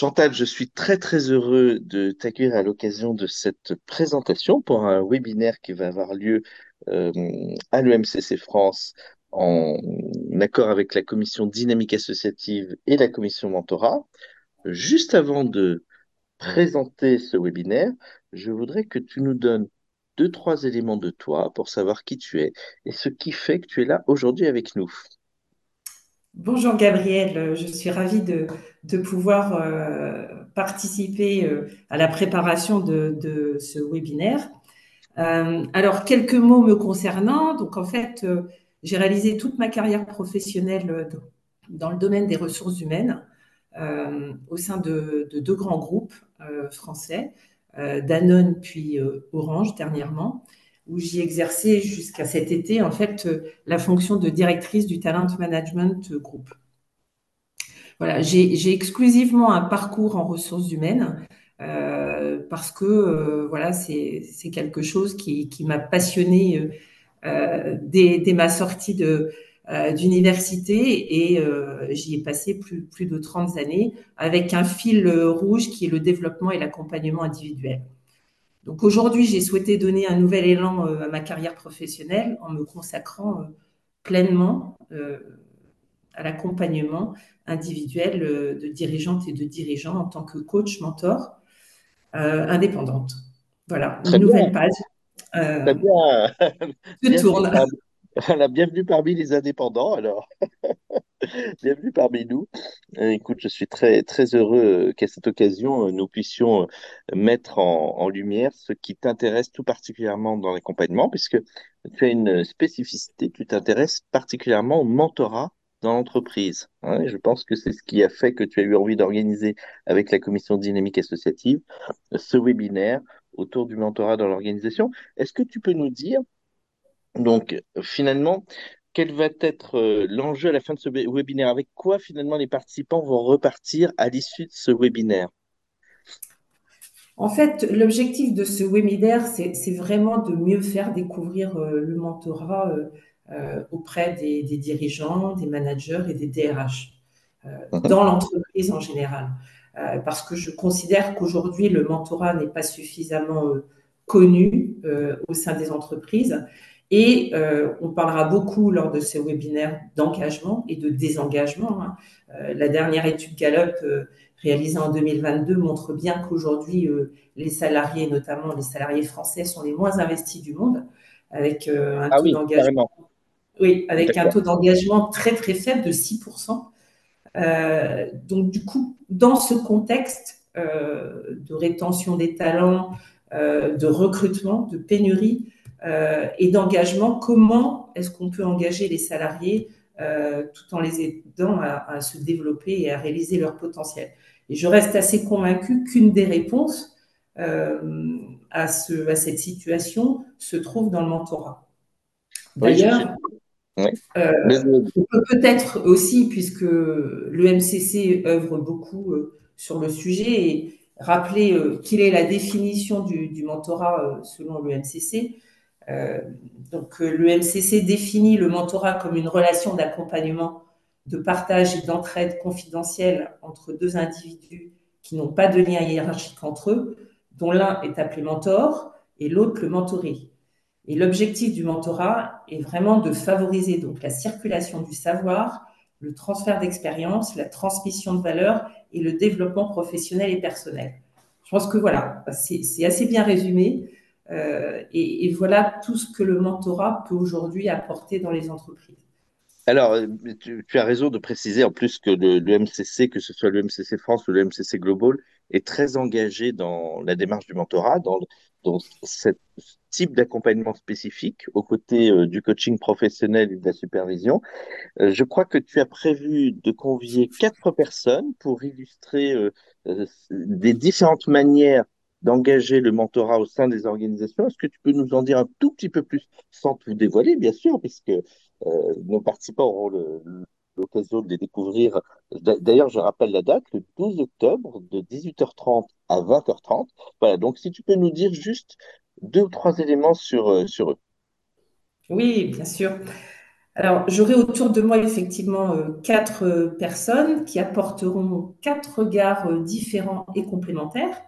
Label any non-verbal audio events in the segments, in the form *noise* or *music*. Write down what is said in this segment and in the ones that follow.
Chantal, je suis très très heureux de t'accueillir à l'occasion de cette présentation pour un webinaire qui va avoir lieu euh, à l'EMCC France en accord avec la commission dynamique associative et la commission mentorat. Juste avant de présenter ce webinaire, je voudrais que tu nous donnes deux, trois éléments de toi pour savoir qui tu es et ce qui fait que tu es là aujourd'hui avec nous. Bonjour Gabriel, je suis ravie de, pouvoir euh, participer euh, à la préparation de, ce webinaire. Euh, alors, quelques mots me concernant. Donc, en fait, j'ai réalisé toute ma carrière professionnelle dans le domaine des ressources humaines au sein de deux grands groupes français, Danone puis Orange dernièrement où j'y exerçais jusqu'à cet été, en fait, euh, la fonction de directrice du Talent Management Group. Voilà, j'ai exclusivement un parcours en ressources humaines euh, parce que euh, voilà, c'est quelque chose qui, m'a passionné dès, ma sortie d'université et j'y ai passé plus, plus de 30 années avec un fil rouge qui est le développement et l'accompagnement individuel. Donc aujourd'hui, j'ai souhaité donner un nouvel élan euh, à ma carrière professionnelle en me consacrant euh, pleinement euh, à l'accompagnement individuel de dirigeantes et de dirigeants en tant que coach, mentor, indépendante. Voilà, une nouvelle page. Bien. *laughs* Je tourne. *laughs* La bienvenue parmi les indépendants, alors. *laughs* Bienvenue parmi nous. Euh, écoute, je suis très, très heureux qu'à cette occasion, euh, nous puissions euh, mettre en, lumière ce qui t'intéresse tout particulièrement dans l'accompagnement, puisque tu as une spécificité, tu t'intéresses particulièrement au mentorat dans l'entreprise. Hein, je pense que c'est ce qui a fait que tu as eu envie d'organiser avec la commission dynamique associative ce webinaire autour du mentorat dans l'organisation. Est-ce que tu peux nous dire, donc finalement, quel va être euh, l'enjeu à la fin de ce webinaire? Avec quoi finalement les participants vont repartir à l'issue de ce webinaire? En fait, l'objectif de ce webinaire, c'est vraiment de mieux faire découvrir euh, le mentorat euh, auprès des, dirigeants, des managers et des DRH, mhm. dans l'entreprise en général. parce que je considère qu'aujourd'hui, le mentorat n'est pas suffisamment connu au sein des entreprises et euh, on parlera beaucoup lors de ces webinaires d'engagement et de désengagement. Hein. Euh, la dernière étude Gallup euh, réalisée en 2022 montre bien qu'aujourd'hui, les salariés, notamment les salariés français, sont les moins investis du monde, avec un ah taux d'engagement. Oui, avec un taux d'engagement très très faible de 6%. donc du coup, dans ce contexte de rétention des talents, de recrutement, de pénurie, et d'engagement. Comment est-ce qu'on peut engager les salariés euh, tout en les aidant à, se développer et à réaliser leur potentiel? Et je reste assez convaincue qu'une des réponses euh, à, ce, à cette situation se trouve dans le mentorat. D'ailleurs, peut-être aussi, puisque le MCC œuvre beaucoup sur le sujet, et rappeler quelle est la définition du, du mentorat selon le MCC. Euh, donc, euh, le MCC définit le mentorat comme une relation d'accompagnement, de partage et d'entraide confidentielle entre deux individus qui n'ont pas de lien hiérarchique entre eux, dont l'un est appelé mentor et l'autre le mentoré. Et l'objectif du mentorat est vraiment de favoriser donc la circulation du savoir, le transfert d'expérience, la transmission de valeurs et le développement professionnel et personnel. Je pense que voilà, c'est assez bien résumé. Euh, et, voilà tout ce que le mentorat peut aujourd'hui apporter dans les entreprises. Alors, euh, tu, as raison de préciser en plus que le, MCC, que ce soit le MCC France ou le MCC Global, est très engagé dans la démarche du mentorat, dans, ce type d'accompagnement spécifique aux côtés euh, du coaching professionnel et de la supervision. je crois que tu as prévu de convier quatre personnes pour illustrer des différentes manières d'engager le mentorat au sein des organisations. Est-ce que tu peux nous en dire un tout petit peu plus, sans tout dévoiler, bien sûr, puisque euh, nos participants auront l'occasion de les découvrir. D'ailleurs, je rappelle la date, le 12 octobre, de 18h30 à 20h30. Voilà, donc si tu peux nous dire juste deux ou trois éléments sur, euh, sur eux. Oui, bien sûr. Alors, j'aurai autour de moi effectivement euh, quatre personnes qui apporteront quatre regards différents et complémentaires.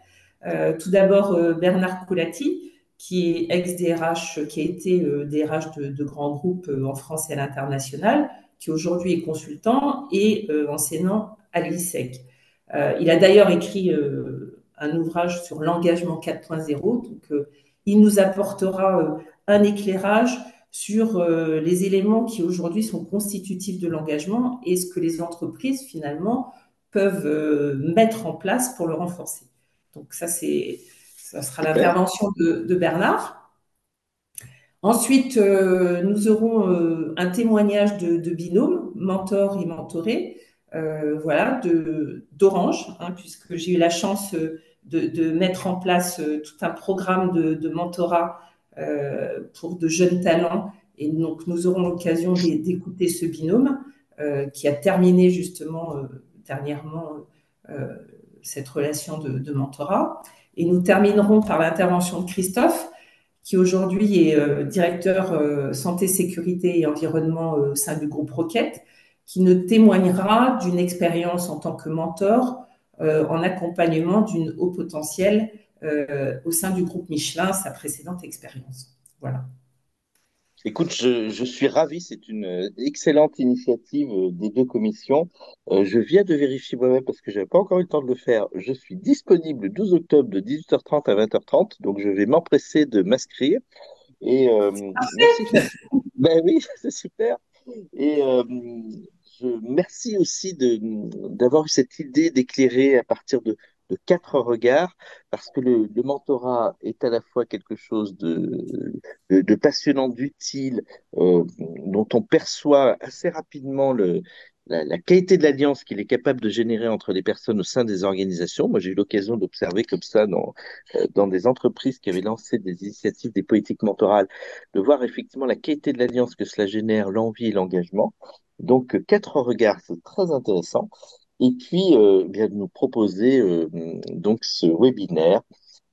Euh, tout d'abord, euh, Bernard Coulati, qui est ex-DRH, qui a été euh, DRH de, de, grands groupes en France et à l'international, qui aujourd'hui est consultant et enseignant à l'ISEC. il a d'ailleurs écrit un ouvrage sur l'engagement 4.0, donc il nous apportera un éclairage sur euh, les éléments qui aujourd'hui sont constitutifs de l'engagement et ce que les entreprises finalement peuvent euh, mettre en place pour le renforcer. Donc ça, c'est, ça sera l'intervention de, de, Bernard. Ensuite, euh, nous aurons euh, un témoignage de, de, binôme, mentor et mentoré, euh, voilà, de, d'Orange, hein, puisque j'ai eu la chance de, de, mettre en place tout un programme de, mentorat pour de jeunes talents. Et donc, nous aurons l'occasion d'écouter ce binôme qui a terminé justement dernièrement cette relation de, mentorat. Et nous terminerons par l'intervention de Christophe, qui aujourd'hui est directeur santé, sécurité et environnement au sein du groupe Roquette, qui nous témoignera d'une expérience en tant que mentor en accompagnement d'une haut potentiel euh, au sein du groupe Michelin, sa précédente expérience. Voilà. Écoute, je, je, suis ravi, c'est une excellente initiative euh, des deux commissions. Euh, je viens de vérifier moi-même parce que je n'avais pas encore eu le temps de le faire. Je suis disponible le 12 octobre de 18h30 à 20h30, donc je vais m'empresser de m'inscrire. Et euh, merci. Ben oui, *laughs* c'est super. Et euh, je merci aussi d'avoir eu cette idée d'éclairer à partir de, de quatre regards, parce que le, le, mentorat est à la fois quelque chose de, de, de passionnant, d'utile, euh, dont on perçoit assez rapidement le, la, la, qualité de l'alliance qu'il est capable de générer entre les personnes au sein des organisations. Moi, j'ai eu l'occasion d'observer comme ça dans, euh, dans des entreprises qui avaient lancé des initiatives, des politiques mentorales, de voir effectivement la qualité de l'alliance que cela génère, l'envie et l'engagement. Donc, quatre regards, c'est très intéressant et puis euh, bien de nous proposer euh, donc ce webinaire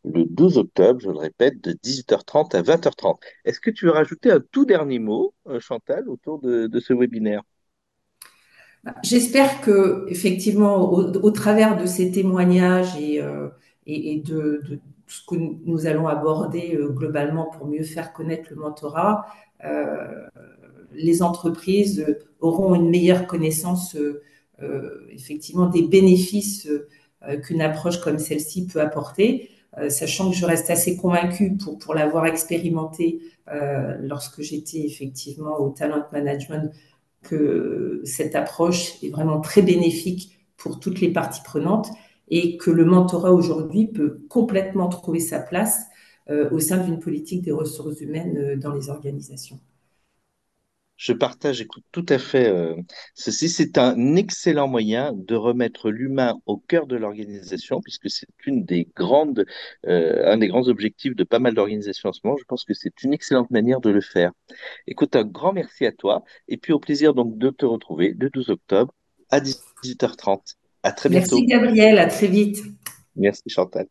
le 12 octobre, je le répète, de 18h30 à 20h30. Est-ce que tu veux rajouter un tout dernier mot, euh, Chantal, autour de, ce webinaire? J'espère que, effectivement, au, travers de ces témoignages et, euh, et, de, ce que nous allons aborder globalement pour mieux faire connaître le mentorat, les entreprises auront une meilleure connaissance effectivement des bénéfices euh, qu'une approche comme celle-ci peut apporter, euh, sachant que je reste assez convaincue pour, pour l'avoir expérimenté lorsque j'étais effectivement au talent management que cette approche est vraiment très bénéfique pour toutes les parties prenantes et que le mentorat aujourd'hui peut complètement trouver sa place euh, au sein d'une politique des ressources humaines euh, dans les organisations. Je partage, écoute, tout à fait euh, ceci. C'est un excellent moyen de remettre l'humain au cœur de l'organisation, puisque c'est une des grandes, euh, un des grands objectifs de pas mal d'organisations en ce moment. Je pense que c'est une excellente manière de le faire. Écoute, un grand merci à toi, et puis au plaisir donc de te retrouver le 12 octobre à 18h30. À très bientôt. Merci Gabriel, à très vite. Merci Chantal.